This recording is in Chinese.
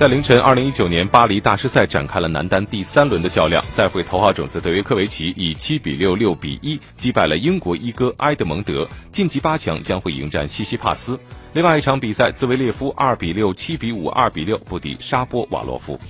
在凌晨二零一九年巴黎大师赛展开了男单第三轮的较量赛会头号种子德约科维奇以七比六六比一击败了英国一哥埃德蒙德晋级八强将会迎战西西帕斯。另外一场比赛兹维列夫二比六七比五二比六不敌沙波瓦洛夫。